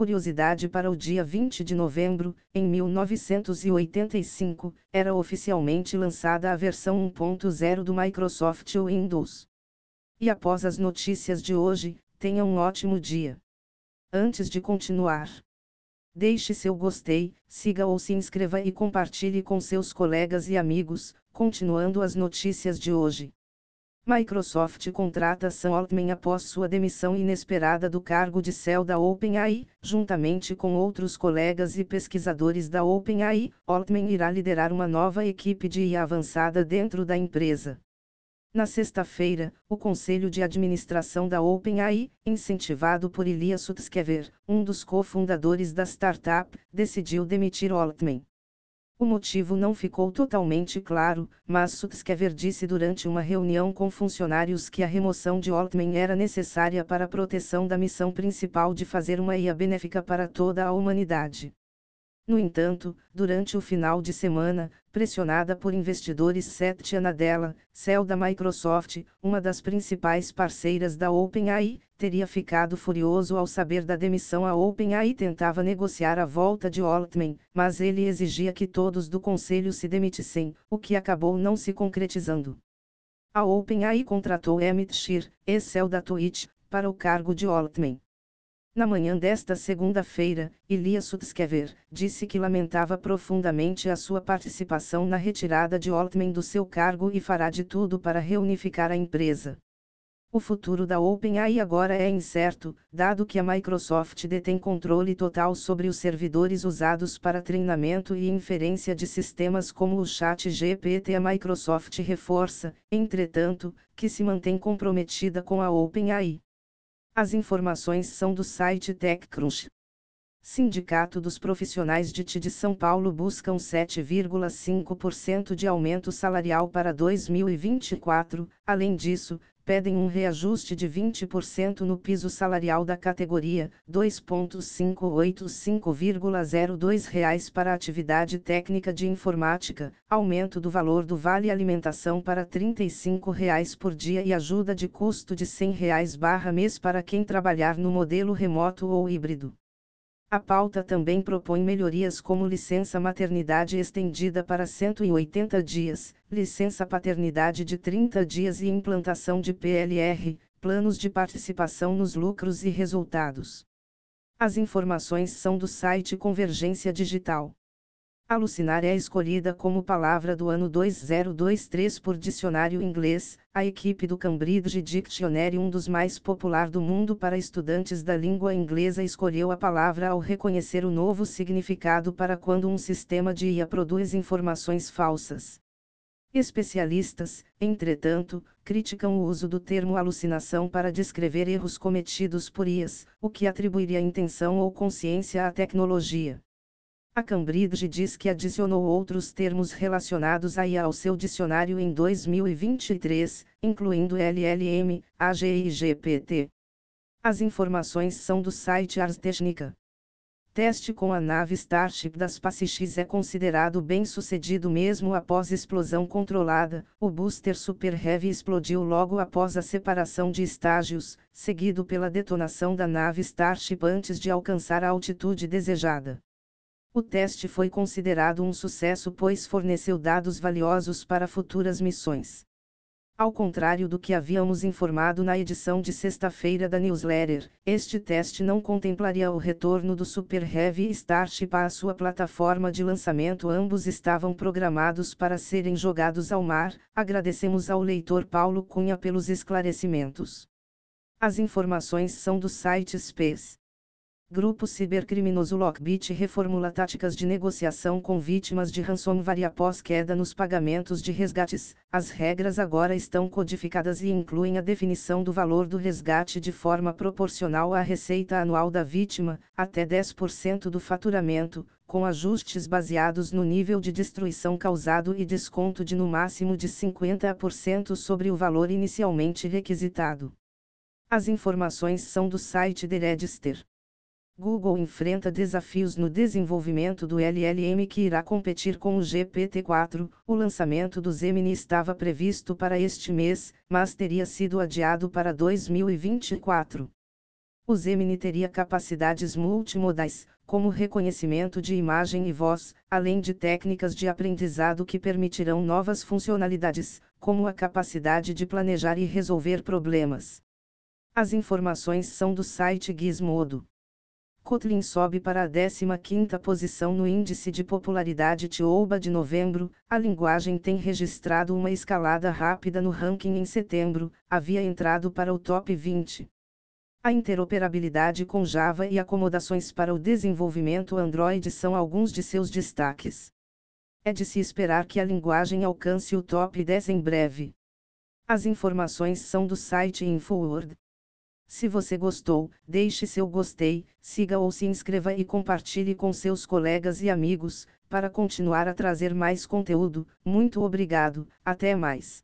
Curiosidade para o dia 20 de novembro, em 1985, era oficialmente lançada a versão 1.0 do Microsoft Windows. E após as notícias de hoje, tenha um ótimo dia. Antes de continuar, deixe seu gostei, siga ou se inscreva e compartilhe com seus colegas e amigos, continuando as notícias de hoje. Microsoft contrata Sam Altman após sua demissão inesperada do cargo de CEO da OpenAI, juntamente com outros colegas e pesquisadores da OpenAI, Altman irá liderar uma nova equipe de IA avançada dentro da empresa. Na sexta-feira, o Conselho de Administração da OpenAI, incentivado por Elias Sutskever, um dos cofundadores da startup, decidiu demitir Altman. O motivo não ficou totalmente claro, mas Sutskever disse durante uma reunião com funcionários que a remoção de Altman era necessária para a proteção da missão principal de fazer uma IA benéfica para toda a humanidade. No entanto, durante o final de semana, pressionada por investidores Satya Nadella, CEO da Microsoft, uma das principais parceiras da OpenAI, teria ficado furioso ao saber da demissão. A OpenAI tentava negociar a volta de Altman, mas ele exigia que todos do conselho se demitissem, o que acabou não se concretizando. A OpenAI contratou Emmett Shear, ex-CEO da Twitch, para o cargo de Altman. Na manhã desta segunda-feira, Elias Sutskever disse que lamentava profundamente a sua participação na retirada de Altman do seu cargo e fará de tudo para reunificar a empresa. O futuro da OpenAI agora é incerto, dado que a Microsoft detém controle total sobre os servidores usados para treinamento e inferência de sistemas como o Chat GPT. A Microsoft reforça, entretanto, que se mantém comprometida com a OpenAI. As informações são do site TechCrunch. Sindicato dos Profissionais de TI de São Paulo buscam 7,5% de aumento salarial para 2024. Além disso, pedem um reajuste de 20% no piso salarial da categoria, R$ 2.585,02 para atividade técnica de informática, aumento do valor do Vale Alimentação para 35 reais por dia e ajuda de custo de 100 reais barra mês para quem trabalhar no modelo remoto ou híbrido. A pauta também propõe melhorias como licença maternidade estendida para 180 dias, licença paternidade de 30 dias e implantação de PLR, planos de participação nos lucros e resultados. As informações são do site Convergência Digital. Alucinar é escolhida como palavra do ano 2023 por dicionário inglês, a equipe do Cambridge Dictionary, um dos mais popular do mundo para estudantes da língua inglesa, escolheu a palavra ao reconhecer o novo significado para quando um sistema de IA produz informações falsas. Especialistas, entretanto, criticam o uso do termo alucinação para descrever erros cometidos por IAs, o que atribuiria intenção ou consciência à tecnologia. A Cambridge diz que adicionou outros termos relacionados a IA ao seu dicionário em 2023, incluindo LLM, AG e GPT. As informações são do site Ars Technica. Teste com a nave Starship da SpaceX é considerado bem sucedido mesmo após explosão controlada. O booster Super Heavy explodiu logo após a separação de estágios, seguido pela detonação da nave Starship antes de alcançar a altitude desejada. O teste foi considerado um sucesso pois forneceu dados valiosos para futuras missões. Ao contrário do que havíamos informado na edição de sexta-feira da newsletter, este teste não contemplaria o retorno do Super Heavy Starship à sua plataforma de lançamento. Ambos estavam programados para serem jogados ao mar. Agradecemos ao leitor Paulo Cunha pelos esclarecimentos. As informações são do site Space. Grupo cibercriminoso Lockbit reformula táticas de negociação com vítimas de ransomware após queda nos pagamentos de resgates. As regras agora estão codificadas e incluem a definição do valor do resgate de forma proporcional à receita anual da vítima, até 10% do faturamento, com ajustes baseados no nível de destruição causado e desconto de no máximo de 50% sobre o valor inicialmente requisitado. As informações são do site The Register. Google enfrenta desafios no desenvolvimento do LLM que irá competir com o GPT-4. O lançamento do Gemini estava previsto para este mês, mas teria sido adiado para 2024. O Gemini teria capacidades multimodais, como reconhecimento de imagem e voz, além de técnicas de aprendizado que permitirão novas funcionalidades, como a capacidade de planejar e resolver problemas. As informações são do site Gizmodo. Kotlin sobe para a 15ª posição no índice de popularidade TIOBA de novembro, a linguagem tem registrado uma escalada rápida no ranking em setembro, havia entrado para o top 20. A interoperabilidade com Java e acomodações para o desenvolvimento Android são alguns de seus destaques. É de se esperar que a linguagem alcance o top 10 em breve. As informações são do site InfoWord. Se você gostou, deixe seu gostei, siga ou se inscreva e compartilhe com seus colegas e amigos, para continuar a trazer mais conteúdo. Muito obrigado, até mais.